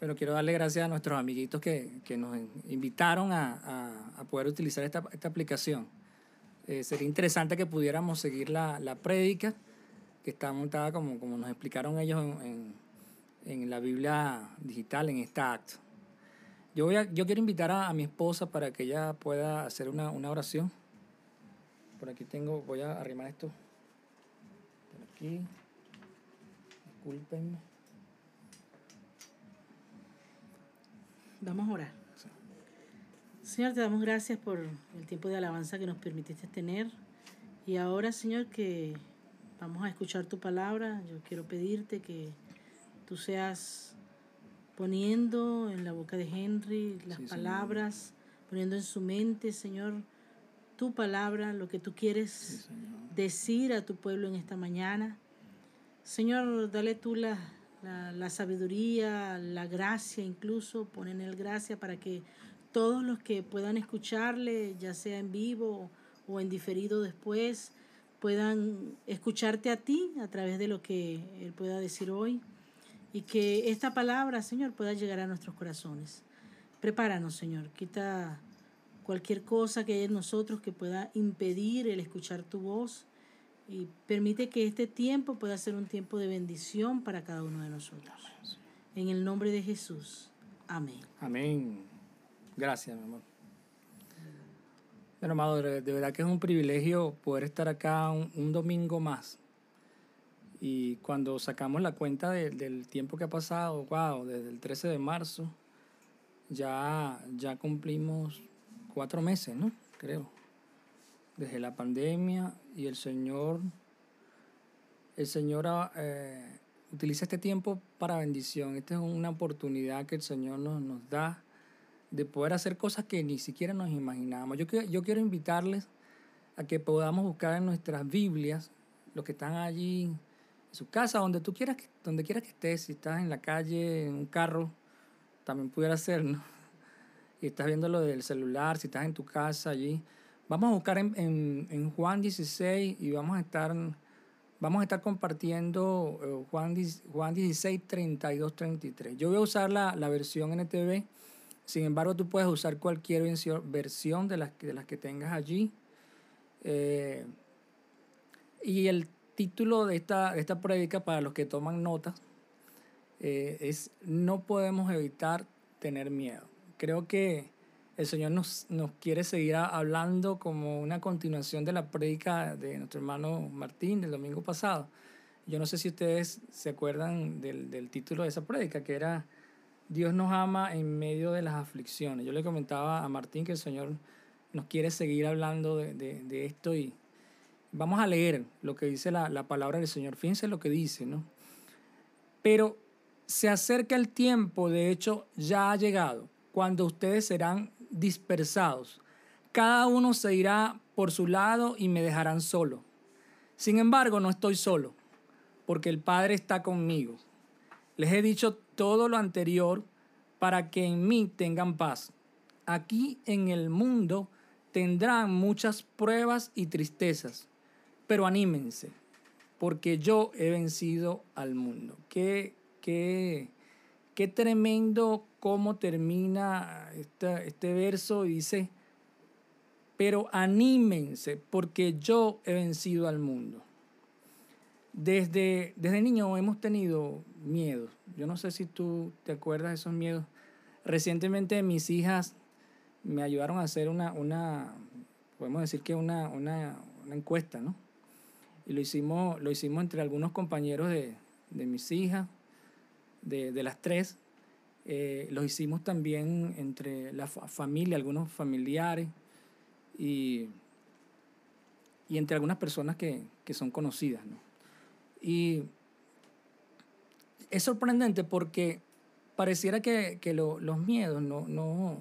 Pero quiero darle gracias a nuestros amiguitos que, que nos invitaron a, a, poder utilizar esta, esta aplicación. Eh, sería interesante que pudiéramos seguir la, la prédica que está montada como, como nos explicaron ellos en, en, la Biblia digital, en esta acto. Yo, voy a, yo quiero invitar a, a mi esposa para que ella pueda hacer una, una oración. Por aquí tengo, voy a arrimar esto. Por aquí. Discúlpenme. Vamos a orar. Señor, te damos gracias por el tiempo de alabanza que nos permitiste tener. Y ahora, Señor, que vamos a escuchar tu palabra, yo quiero pedirte que tú seas poniendo en la boca de Henry las Sí, Señor. palabras, poniendo en su mente, Señor, tu palabra, lo que tú quieres decir a tu pueblo en esta mañana. Señor, dale tú la, la, la sabiduría, la gracia incluso, pon en gracia para que todos los que puedan escucharle, ya sea en vivo o en diferido después, puedan escucharte a ti a través de lo que él pueda decir hoy. Y que esta palabra, Señor, pueda llegar a nuestros corazones. Prepáranos, Señor, quita cualquier cosa que haya en nosotros que pueda impedir el escuchar tu voz y permite que este tiempo pueda ser un tiempo de bendición para cada uno de nosotros. En el nombre de Jesús. Amén. Amén. Gracias, mi amor. Bueno, amado, de, verdad que es un privilegio poder estar acá un, un domingo más. Y cuando sacamos la cuenta de- del tiempo que ha pasado, wow, desde el 13 de marzo, ya, ya cumplimos cuatro meses, ¿no? Creo. Desde la pandemia y el Señor, el Señor ah, eh, utiliza este tiempo para bendición. Esta es una oportunidad que el Señor nos, nos da de poder hacer cosas que ni siquiera nos imaginábamos. Yo, yo quiero invitarles a que podamos buscar en nuestras Biblias, los que están allí en su casa, donde tú quieras, donde quieras que estés, si estás en la calle, en un carro, también pudiera ser, ¿no? Y estás viendo lo del celular, si estás en tu casa allí. Vamos a buscar en, Juan 16 y vamos a estar, vamos a estar compartiendo eh, Juan, 10 Juan 16, 32, 33. Yo voy a usar la, la versión NTV. Sin embargo, tú puedes usar cualquier versión- de las, de las que tengas allí. Eh, y el título de esta, de esta prédica, para los que toman notas, eh, es No podemos evitar tener miedo. Creo que el Señor nos, nos quiere seguir hablando como una continuación de la prédica de nuestro hermano Martín del domingo pasado. Yo no sé si ustedes se acuerdan del, del título de esa prédica, que era Dios nos ama en medio de las aflicciones. Yo le comentaba a Martín que el Señor nos quiere seguir hablando de, de- de esto y vamos a leer lo que dice la, la palabra del Señor. Fíjense lo que dice, ¿no? Pero se acerca el tiempo, de hecho ya ha llegado, cuando ustedes serán dispersados. Cada uno se irá por su lado y me dejarán solo. Sin embargo, no estoy solo, porque el Padre está conmigo. Les he dicho todo lo anterior para que en mí tengan paz. Aquí en el mundo tendrán muchas pruebas y tristezas, pero anímense, porque yo he vencido al mundo. Qué, qué, qué tremendo cómo termina esta- este verso y dice, pero anímense, porque yo he vencido al mundo. Desde, desde niño hemos tenido miedos. Yo no sé si tú te acuerdas de esos miedos. Recientemente mis hijas me ayudaron a hacer una, una podemos decir que una, una, una encuesta, ¿no? Y lo hicimos, lo hicimos entre algunos compañeros de, de mis hijas, de, de las tres. Eh, lo hicimos también entre la fa- familia, algunos familiares y, y entre algunas personas que, que son conocidas, ¿no? Y es sorprendente porque pareciera que, que lo- los miedos no, no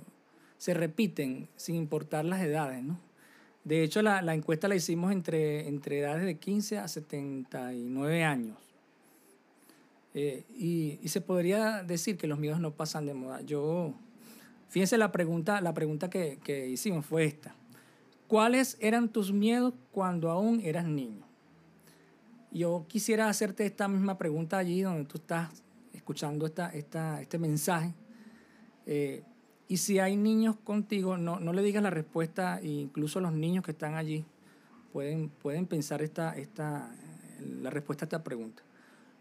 se repiten sin importar las edades, ¿no? De hecho, la, la encuesta la hicimos entre, entre edades de 15 a 79 años. Eh, y, se podría decir que los miedos no pasan de moda. Yo, fíjense la pregunta, la pregunta que, que hicimos fue esta. ¿Cuáles eran tus miedos cuando aún eras niño? Yo quisiera hacerte esta misma pregunta allí donde tú estás escuchando esta, esta, este mensaje. Eh, y si hay niños contigo, no, no le digas la respuesta, incluso los niños que están allí pueden, pueden pensar esta, esta, la respuesta a esta pregunta.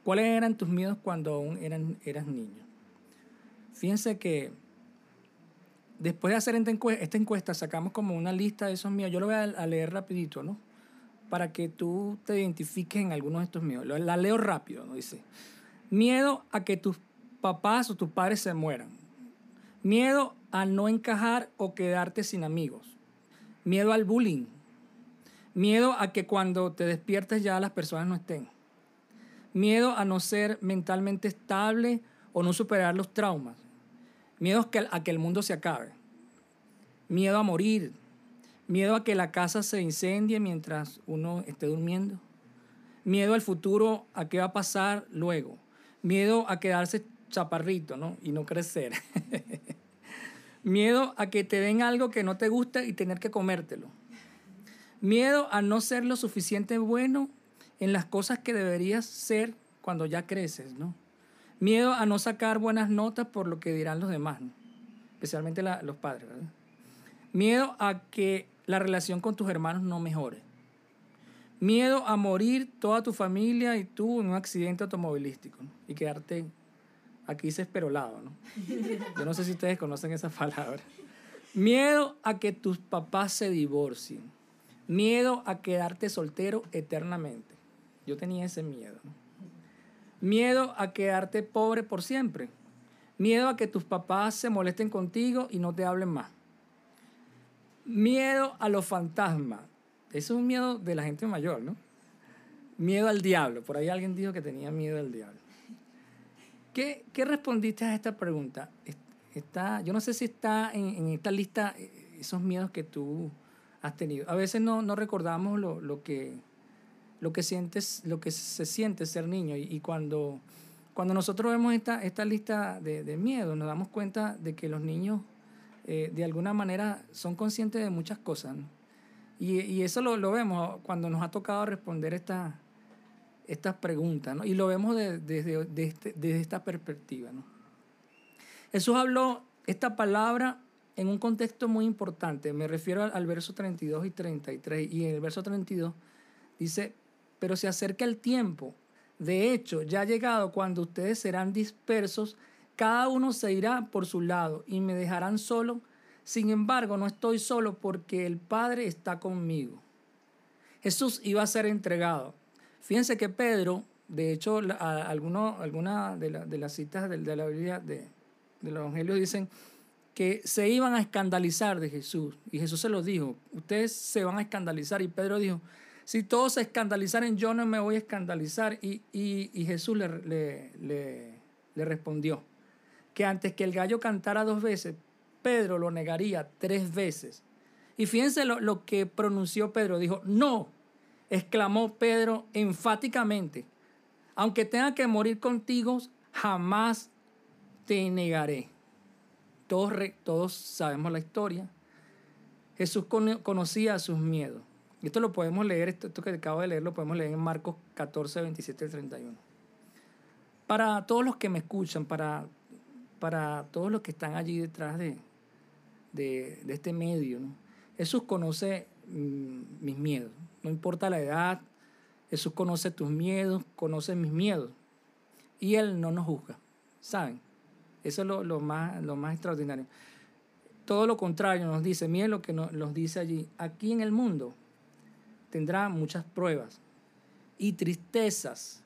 ¿Cuáles eran tus miedos cuando aún eran, eras niño? Fíjense que después de hacer esta encuesta, sacamos como una lista de esos miedos. Yo lo voy a leer rapidito, ¿no? Para que tú te identifiques en algunos de estos miedos. La leo rápido, ¿no? Dice, miedo a que tus papás o tus padres se mueran. Miedo a no encajar o quedarte sin amigos. Miedo al bullying. Miedo a que cuando te despiertes ya las personas no estén. Miedo a no ser mentalmente estable o no superar los traumas. Miedo a que, el mundo se acabe. Miedo a morir. Miedo a que la casa se incendie mientras uno esté durmiendo. Miedo al futuro, a qué va a pasar luego. Miedo a quedarse chaparrito, ¿no? Y no crecer. Miedo a que te den algo que no te gusta y tener que comértelo. Miedo a no ser lo suficiente bueno en las cosas que deberías ser cuando ya creces, ¿no? Miedo a no sacar buenas notas por lo que dirán los demás, especialmente los padres, ¿verdad? Miedo a que la relación con tus hermanos no mejore. Miedo a morir toda tu familia y tú en un accidente automovilístico y quedarte aquí se esperolado, ¿no? Yo no sé si ustedes conocen esa palabra. Miedo a que tus papás se divorcien. Miedo a quedarte soltero eternamente. Yo tenía ese miedo. Miedo a quedarte pobre por siempre. Miedo a que tus papás se molesten contigo y no te hablen más. Miedo a los fantasmas. Eso es un miedo de la gente mayor, ¿no? Miedo al diablo. Por ahí alguien dijo que tenía miedo al diablo. ¿Qué, qué respondiste a esta pregunta? Está, yo no sé si está en, en, esta lista eh, esos miedos que tú has tenido. A veces no, no recordamos lo, lo, que, lo, que sientes, lo que se siente ser niño y, cuando, cuando nosotros vemos esta, esta lista de, de miedos nos damos cuenta de que los niños eh, de alguna manera son conscientes de muchas cosas. Y, y, eso lo, lo, vemos cuando nos ha tocado responder esta, estas preguntas, ¿no? Y lo vemos desde, este, desde esta perspectiva, ¿no? Jesús habló esta palabra en un contexto muy importante. Me refiero al, al, verso 32 y 33. Y en el verso 32 dice, pero se acerca el tiempo. De hecho, ya ha llegado cuando ustedes serán dispersos cada uno se irá por su lado y me dejarán solo. Sin embargo, no estoy solo porque el Padre está conmigo. Jesús iba a ser entregado. Fíjense que Pedro, de hecho, algunas alguna de, de, las citas de, de la Biblia, de, los Evangelios, dicen que se iban a escandalizar de Jesús. Y Jesús se los dijo, ustedes se van a escandalizar. Y Pedro dijo, si todos se escandalizaren, yo no me voy a escandalizar. Y, y, y Jesús le, le, le respondió, que antes que el gallo cantara dos veces, Pedro lo negaría tres veces. Y fíjense lo, que pronunció Pedro. Dijo, no, exclamó Pedro enfáticamente, aunque tenga que morir contigo, jamás te negaré. Todos, todos sabemos la historia. Jesús conocía sus miedos. Esto lo podemos leer, esto, que acabo de leer, lo podemos leer en Marcos 14, 27 y 31. Para todos los que me escuchan, para para todos los que están allí detrás de, de, este medio. Jesús conoce mm, mis miedos, no importa la edad, Jesús conoce tus miedos, conoce mis miedos. Y Él no nos juzga, ¿saben? Eso es lo, más, lo más extraordinario. Todo lo contrario nos dice, miren lo que nos, dice allí, aquí en el mundo tendrá muchas pruebas y tristezas,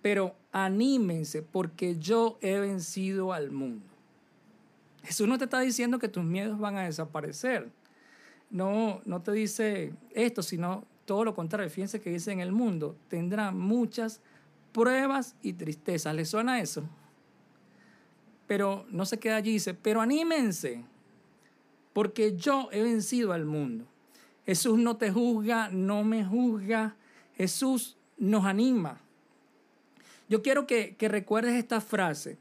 pero anímense porque yo he vencido al mundo. Jesús no te está diciendo que tus miedos van a desaparecer. No, no te dice esto, sino todo lo contrario. Fíjense que dice en el mundo tendrá muchas pruebas y tristezas. ¿Les suena eso? Pero no se queda allí, dice, pero anímense, porque yo he vencido al mundo. Jesús no te juzga, no me juzga. Jesús nos anima. Yo quiero que, recuerdes esta frase.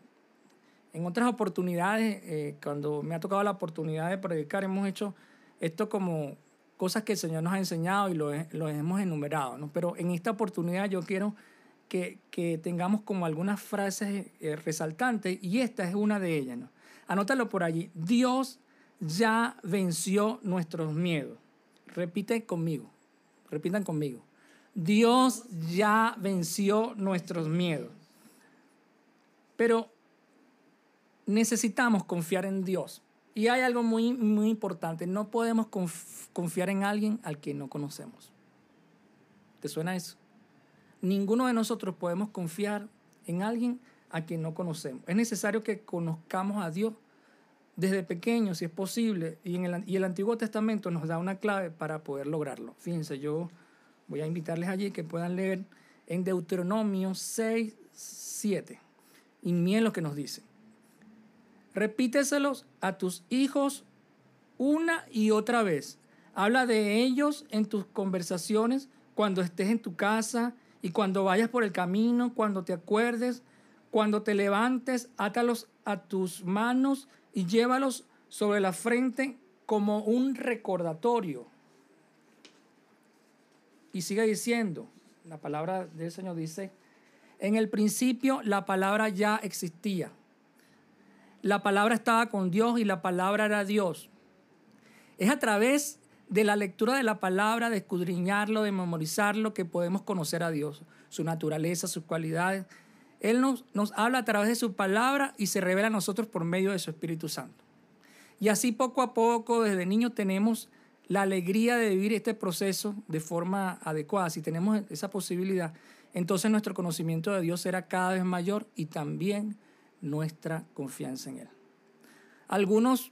En otras oportunidades, eh, cuando me ha tocado la oportunidad de predicar, hemos hecho esto como cosas que el Señor nos ha enseñado y lo, hemos enumerado. ¿no? Pero en esta oportunidad yo quiero que, que tengamos como algunas frases eh, resaltantes y esta es una de ellas. ¿no? Anótalo por allí. Dios ya venció nuestros miedos. Repite conmigo, repitan conmigo. Dios ya venció nuestros miedos. Pero necesitamos confiar en Dios. Y hay algo muy, muy importante. No podemos confiar en alguien al que no conocemos. ¿Te suena eso? Ninguno de nosotros podemos confiar en alguien a quien no conocemos. Es necesario que conozcamos a Dios desde pequeños, si es posible, y, en el, y el Antiguo Testamento nos da una clave para poder lograrlo. Fíjense, yo voy a invitarles allí que puedan leer en Deuteronomio 6, 7. Y miren lo que nos dice. Repíteselos a tus hijos una y otra vez. Habla de ellos en tus conversaciones cuando estés en tu casa y cuando vayas por el camino, cuando te acuerdes, cuando te levantes, átalos a tus manos y llévalos sobre la frente como un recordatorio. Y sigue diciendo, la palabra del Señor dice, en el principio la palabra ya existía la palabra estaba con Dios y la palabra era Dios. Es a través de la lectura de la palabra, de escudriñarlo, de memorizarlo, que podemos conocer a Dios, su naturaleza, sus cualidades. Él nos, nos habla a través de su palabra y se revela a nosotros por medio de su Espíritu Santo. Y así poco a poco, desde niños, tenemos la alegría de vivir este proceso de forma adecuada. Si tenemos esa posibilidad, entonces nuestro conocimiento de Dios será cada vez mayor y también nuestra confianza en Él. Algunos,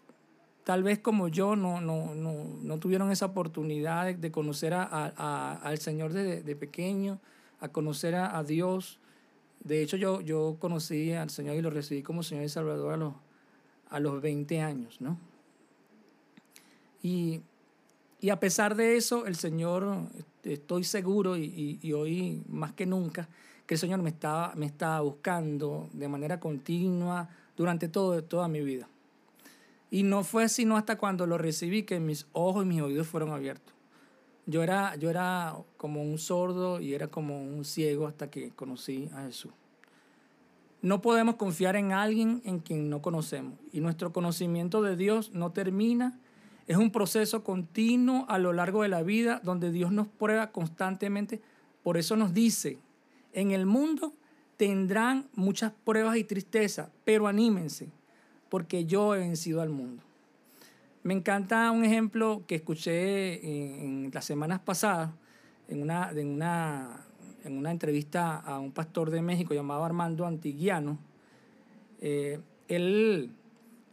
tal vez como yo, no, no, no, no tuvieron esa oportunidad de, conocer a, al Señor desde de pequeño, a conocer a, Dios. De hecho, yo, yo conocí al Señor y lo recibí como Señor y Salvador a los, a los 20 años, ¿no? Y, y a pesar de eso, el Señor, estoy seguro y, y, y hoy más que nunca, que el Señor me estaba, me estaba buscando de manera continua durante todo, toda mi vida. Y no fue sino hasta cuando lo recibí que mis ojos y mis oídos fueron abiertos. Yo era, yo era como un sordo y era como un ciego hasta que conocí a Jesús. No podemos confiar en alguien en quien no conocemos. Y nuestro conocimiento de Dios no termina. Es un proceso continuo a lo largo de la vida donde Dios nos prueba constantemente. Por eso nos dice en el mundo tendrán muchas pruebas y tristeza, pero anímense, porque yo he vencido al mundo. Me encanta un ejemplo que escuché en, las semanas pasadas, en una, en, una, en una entrevista a un pastor de México llamado Armando Antiguiano. Eh, él,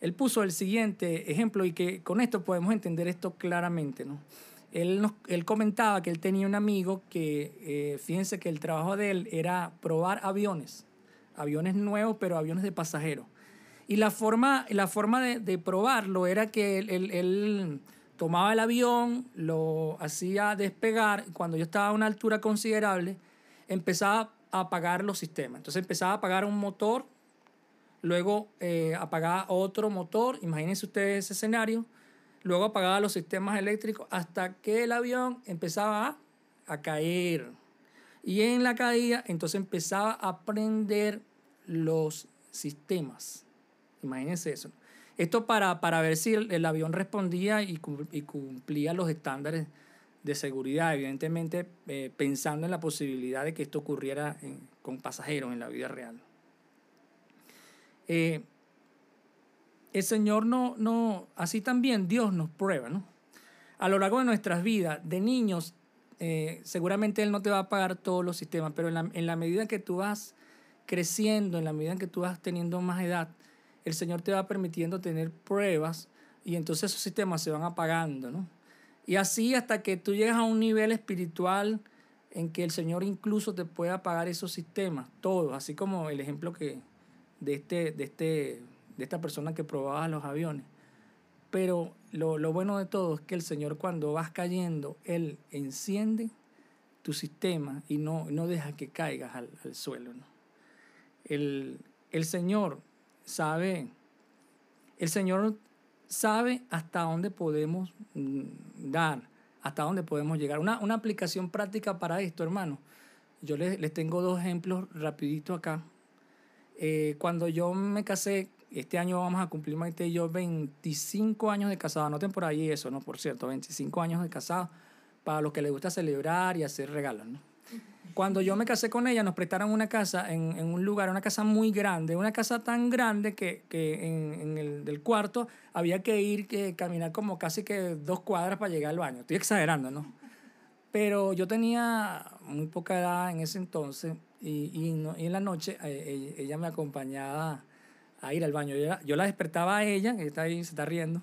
él puso el siguiente ejemplo y que con esto podemos entender esto claramente. ¿no? él, nos, él comentaba que él tenía un amigo que, eh, fíjense que el trabajo de él era probar aviones, aviones nuevos, pero aviones de pasajeros. Y la forma, la forma de, de probarlo era que él, él, él, tomaba el avión, lo hacía despegar, cuando yo estaba a una altura considerable, empezaba a apagar los sistemas. Entonces empezaba a apagar un motor, luego eh, apagaba otro motor, imagínense ustedes ese escenario, luego apagaba los sistemas eléctricos hasta que el avión empezaba a, caer. Y en la caída, entonces empezaba a prender los sistemas. Imagínense eso. Esto para, para ver si el, avión respondía y, cumplía los estándares de seguridad, evidentemente eh, pensando en la posibilidad de que esto ocurriera con pasajeros en la vida real. Eh, el Señor no, no, así también Dios nos prueba, ¿no? A lo largo de nuestras vidas, de niños, eh, seguramente Él no te va a pagar todos los sistemas, pero en la, en la medida que tú vas creciendo, en la medida en que tú vas teniendo más edad, el Señor te va permitiendo tener pruebas y entonces esos sistemas se van apagando, ¿no? Y así hasta que tú llegas a un nivel espiritual en que el Señor incluso te pueda apagar esos sistemas, todos, así como el ejemplo que de este, de este de esta persona que probaba los aviones. Pero lo, lo, bueno de todo es que el Señor cuando vas cayendo, Él enciende tu sistema y no, no deja que caigas al, al suelo. ¿no? El, el Señor sabe, el Señor sabe hasta dónde podemos mm, dar, hasta dónde podemos llegar. Una, una aplicación práctica para esto, hermano. Yo les, les tengo dos ejemplos rapidito acá. Eh, cuando yo me casé, este año vamos a cumplir Maite yo 25 años de casado. Anoten por ahí eso, ¿no? Por cierto, 25 años de casado. Para los que les gusta celebrar y hacer regalos, ¿no? Cuando yo me casé con ella, nos prestaron una casa en, en un lugar, una casa muy grande, una casa tan grande que, que en, en el del cuarto había que ir, que caminar como casi que dos cuadras para llegar al baño. Estoy exagerando, ¿no? Pero yo tenía muy poca edad en ese entonces y, y, no- y en la noche eh, ella, ella me acompañaba a ir al baño. Yo, la- yo la despertaba a ella, que está ahí, se está riendo,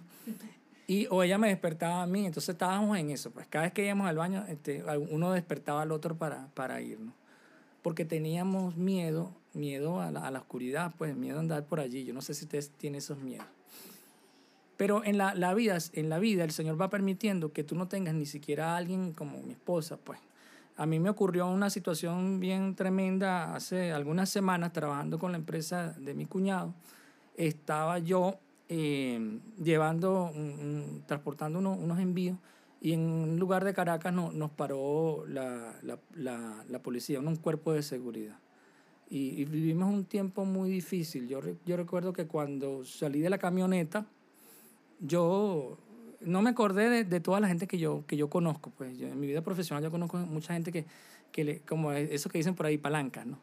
y, o ella me despertaba a mí. Entonces estábamos en eso. Pues cada vez que íbamos al baño, este, uno despertaba al otro para, para irnos. Porque teníamos miedo, miedo a la, a la oscuridad, pues miedo a andar por allí. Yo no sé si ustedes tienen esos miedos. Pero en la, la vida, en la vida el Señor va permitiendo que tú no tengas ni siquiera a alguien como mi esposa, pues. A mí me ocurrió una situación bien tremenda hace algunas semanas trabajando con la empresa de mi cuñado. Estaba yo eh, llevando, un- transportando unos, unos envíos y en un lugar de Caracas no- nos paró la, la, la, la policía, un cuerpo de seguridad. Y, y vivimos un tiempo muy difícil. Yo, yo recuerdo que cuando salí de la camioneta, yo no me acordé de, de toda la gente que yo, que yo conozco. Pues yo, en mi vida profesional yo conozco mucha gente que, que le, como eso que dicen por ahí, palancas, ¿no?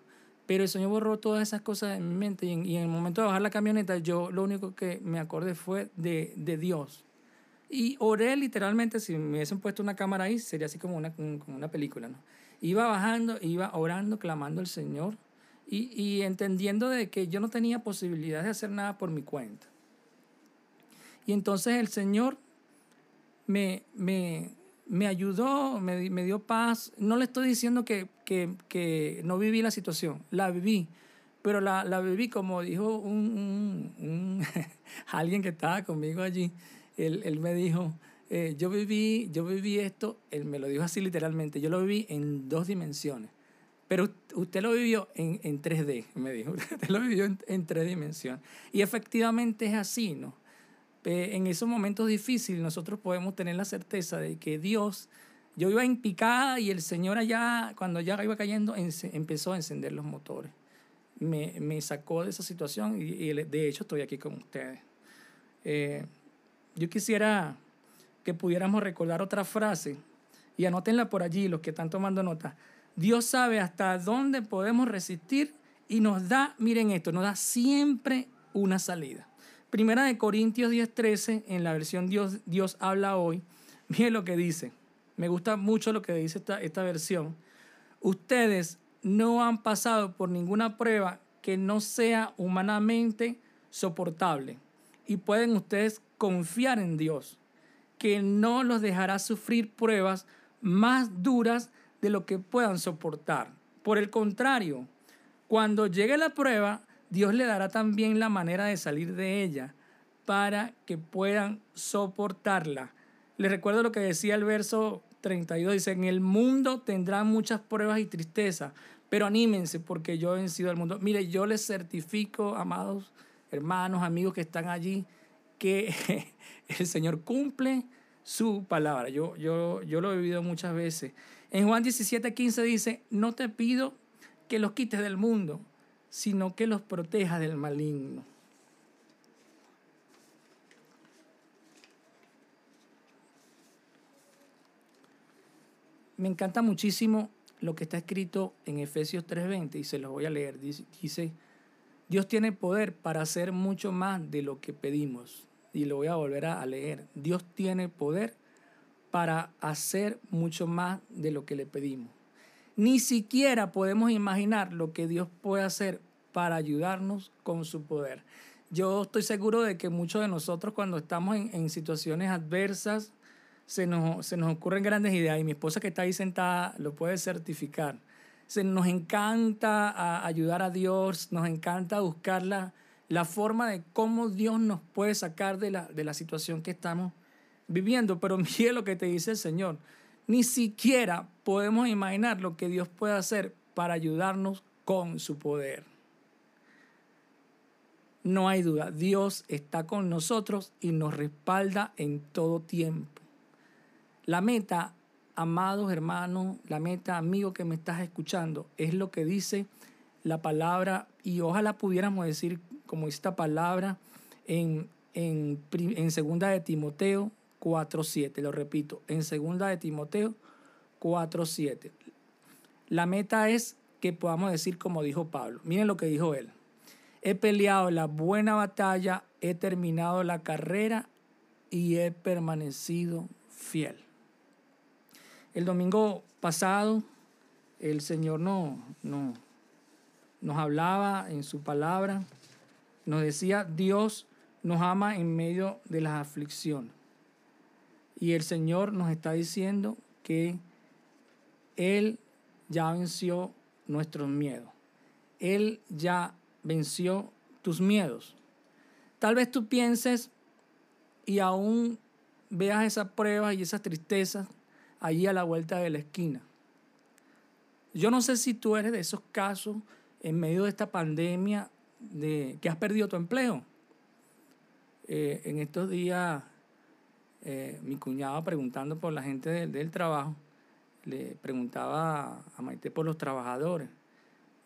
Pero el Señor borró todas esas cosas en mi mente y en, y en el momento de bajar la camioneta yo lo único que me acordé fue de, de Dios. Y oré literalmente, si me hubiesen puesto una cámara ahí, sería así como una, como una película, ¿no? Iba bajando, iba orando, clamando al Señor y, y entendiendo de que yo no tenía posibilidad de hacer nada por mi cuenta. Y entonces el Señor me, me, me ayudó, me, me dio paz. No le estoy diciendo que, que, que no viví la situación, la viví, pero la, la viví como dijo un, un- un- alguien que estaba conmigo allí. Él, él me dijo, eh, yo, viví, yo viví esto, él me lo dijo así literalmente, yo lo viví en dos dimensiones. Pero usted lo vivió en, en 3D, me dijo. Usted lo vivió en, en tres dimensiones. Y efectivamente es así, ¿no? Eh, en esos momentos difíciles nosotros podemos tener la certeza de que Dios, yo iba en picada y el Señor allá, cuando ya iba cayendo, empezó a encender los motores. Me, me sacó de esa situación y, y de hecho estoy aquí con ustedes. Eh, yo quisiera que pudiéramos recordar otra frase y anótenla por allí los que están tomando nota. Dios sabe hasta dónde podemos resistir y nos da, miren esto, nos da siempre una salida. Primera de Corintios 10:13, en la versión Dios, Dios habla hoy, miren lo que dice. Me gusta mucho lo que dice esta, esta versión. Ustedes no han pasado por ninguna prueba que no sea humanamente soportable y pueden ustedes confiar en Dios que no los dejará sufrir pruebas más duras de lo que puedan soportar. Por el contrario, cuando llegue la prueba, Dios le dará también la manera de salir de ella para que puedan soportarla. Les recuerdo lo que decía el verso 32, dice, en el mundo tendrán muchas pruebas y tristeza, pero anímense porque yo he vencido al mundo. Mire, yo les certifico, amados hermanos, amigos que están allí, que el Señor cumple su palabra. Yo, yo, yo lo he vivido muchas veces. En Juan 17, 15 dice, no te pido que los quites del mundo, sino que los protejas del maligno. Me encanta muchísimo lo que está escrito en Efesios 3:20 y se los voy a leer. Dice, Dios tiene poder para hacer mucho más de lo que pedimos. Y lo voy a volver a leer. Dios tiene poder para hacer mucho más de lo que le pedimos. Ni siquiera podemos imaginar lo que Dios puede hacer para ayudarnos con su poder. Yo estoy seguro de que muchos de nosotros cuando estamos en, en situaciones adversas se nos, se nos ocurren grandes ideas y mi esposa que está ahí sentada lo puede certificar. Se nos encanta a- ayudar a Dios, nos encanta buscar la, la forma de cómo Dios nos puede sacar de la, de la situación que estamos viviendo. Pero mire lo que te dice el Señor. Ni siquiera podemos imaginar lo que Dios puede hacer para ayudarnos con su poder. No hay duda, Dios está con nosotros y nos respalda en todo tiempo. La meta amados hermanos, la meta, amigo que me estás escuchando, es lo que dice la palabra y ojalá pudiéramos decir como esta palabra en, en, en segunda de Timoteo 4.7, lo repito, en segunda de Timoteo 4.7. La meta es que podamos decir como dijo Pablo. Miren lo que dijo él. He peleado la buena batalla, he terminado la carrera y he permanecido fiel. El domingo pasado el Señor no, no, nos hablaba en su palabra, nos decía, Dios nos ama en medio de las aflicciones. Y el Señor nos está diciendo que Él ya venció nuestros miedos. Él ya venció tus miedos. Tal vez tú pienses y aún veas esas pruebas y esas tristezas allí a la vuelta de la esquina. Yo no sé si tú eres de esos casos en medio de esta pandemia de que has perdido tu empleo. Eh, en estos días, eh, mi cuñado preguntando por la gente del, del trabajo, le preguntaba a Maite por los trabajadores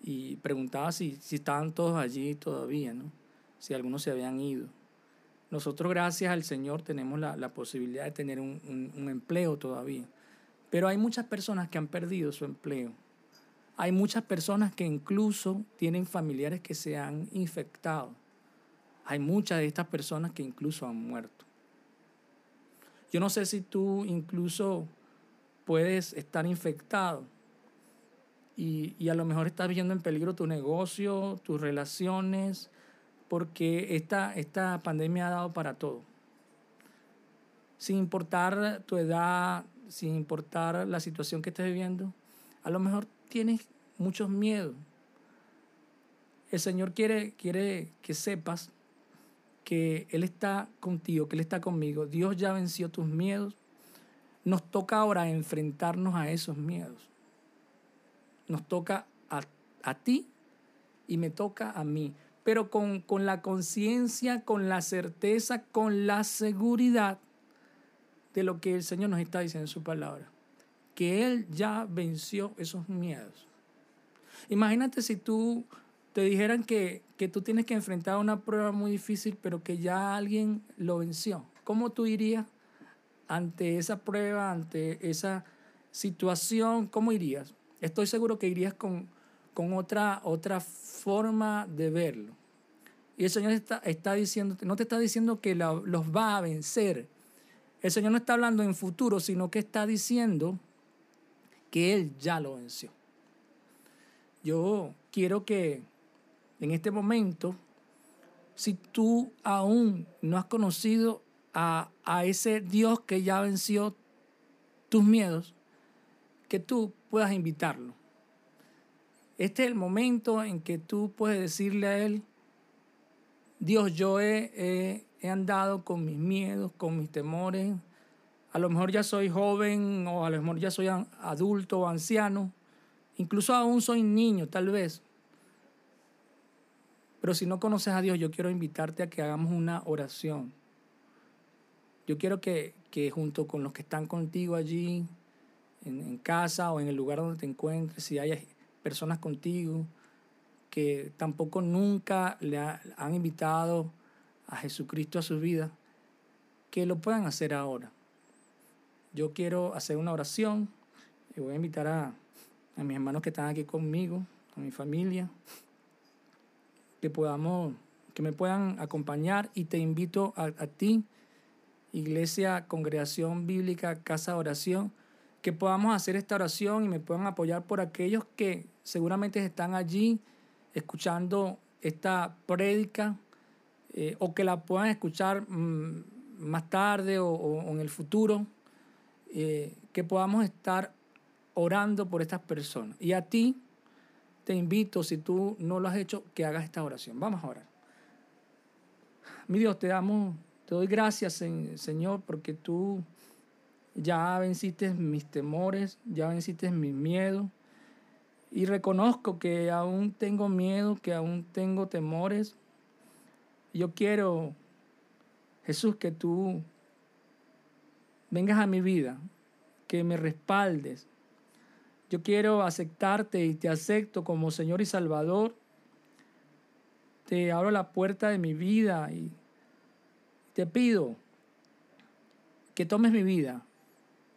y preguntaba si, si estaban todos allí todavía, ¿no? si algunos se habían ido. Nosotros, gracias al Señor, tenemos la, la posibilidad de tener un, un, un, empleo todavía. Pero hay muchas personas que han perdido su empleo. Hay muchas personas que incluso tienen familiares que se han infectado. Hay muchas de estas personas que incluso han muerto. Yo no sé si tú incluso puedes estar infectado y, y, a lo mejor estás viendo en peligro tu negocio, tus relaciones, porque esta, esta pandemia ha dado para todo. Sin importar tu edad, sin importar la situación que estés viviendo, a lo mejor tienes muchos miedos. El Señor quiere, quiere que sepas que Él está contigo, que Él está conmigo. Dios ya venció tus miedos. Nos toca ahora enfrentarnos a esos miedos. Nos toca a, a ti y me toca a mí pero con, con la conciencia, con la certeza, con la seguridad de lo que el Señor nos está diciendo en su palabra. Que Él ya venció esos miedos. Imagínate si tú te dijeran que, que tú tienes que enfrentar una prueba muy difícil, pero que ya alguien lo venció. ¿Cómo tú irías ante esa prueba, ante esa situación? ¿Cómo irías? Estoy seguro que irías con, con otra, otra forma de verlo. Y el Señor está, está diciendo, no te está diciendo que los va a vencer. El Señor no está hablando en futuro, sino que está diciendo que Él ya lo venció. Yo quiero que en este momento, si tú aún no has conocido a, a ese Dios que ya venció tus miedos, que tú puedas invitarlo este es el momento en que tú puedes decirle a Él, Dios, yo he, he, andado con mis miedos, con mis temores. A lo mejor ya soy joven o a lo mejor ya soy adulto o anciano. Incluso aún soy niño, tal vez. Pero si no conoces a Dios, yo quiero invitarte a que hagamos una oración. Yo quiero que, que junto con los que están contigo allí, en, en, casa o en el lugar donde te encuentres, si hay personas contigo que tampoco nunca le han invitado a Jesucristo a su vida, que lo puedan hacer ahora. Yo quiero hacer una oración y voy a invitar a, a mis hermanos que están aquí conmigo, a mi familia, que podamos, que me puedan acompañar y te invito a, a ti, Iglesia, Congregación Bíblica, Casa de Oración, que podamos hacer esta oración y me puedan apoyar por aquellos que seguramente están allí escuchando esta prédica eh, o que la puedan escuchar mmm, más tarde o, o, en el futuro, eh, que podamos estar orando por estas personas. Y a ti te invito, si tú no lo has hecho, que hagas esta oración. Vamos a orar. Mi Dios, te damos, te doy gracias, Señor, porque tú ya venciste mis temores, ya venciste mis miedos. Y reconozco que aún tengo miedo, que aún tengo temores. Yo quiero, Jesús, que tú vengas a mi vida, que me respaldes. Yo quiero aceptarte y te acepto como Señor y Salvador. Te abro la puerta de mi vida y te pido que tomes mi vida,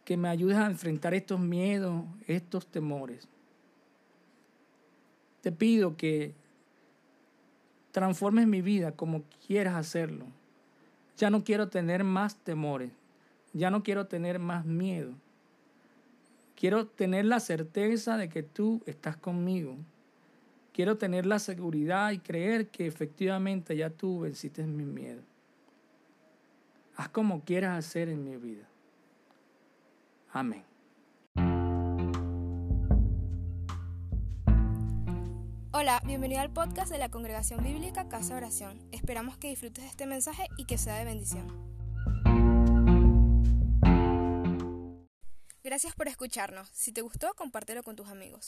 que me ayudes a enfrentar estos miedos, estos temores. Te pido que transformes mi vida como quieras hacerlo. Ya no quiero tener más temores, ya no quiero tener más miedo. Quiero tener la certeza de que tú estás conmigo. Quiero tener la seguridad y creer que efectivamente ya tú venciste mi miedo. Haz como quieras hacer en mi vida. Amén. Hola, bienvenido al podcast de la Congregación Bíblica Casa Oración. Esperamos que disfrutes este mensaje y que sea de bendición. Gracias por escucharnos. Si te gustó, compártelo con tus amigos.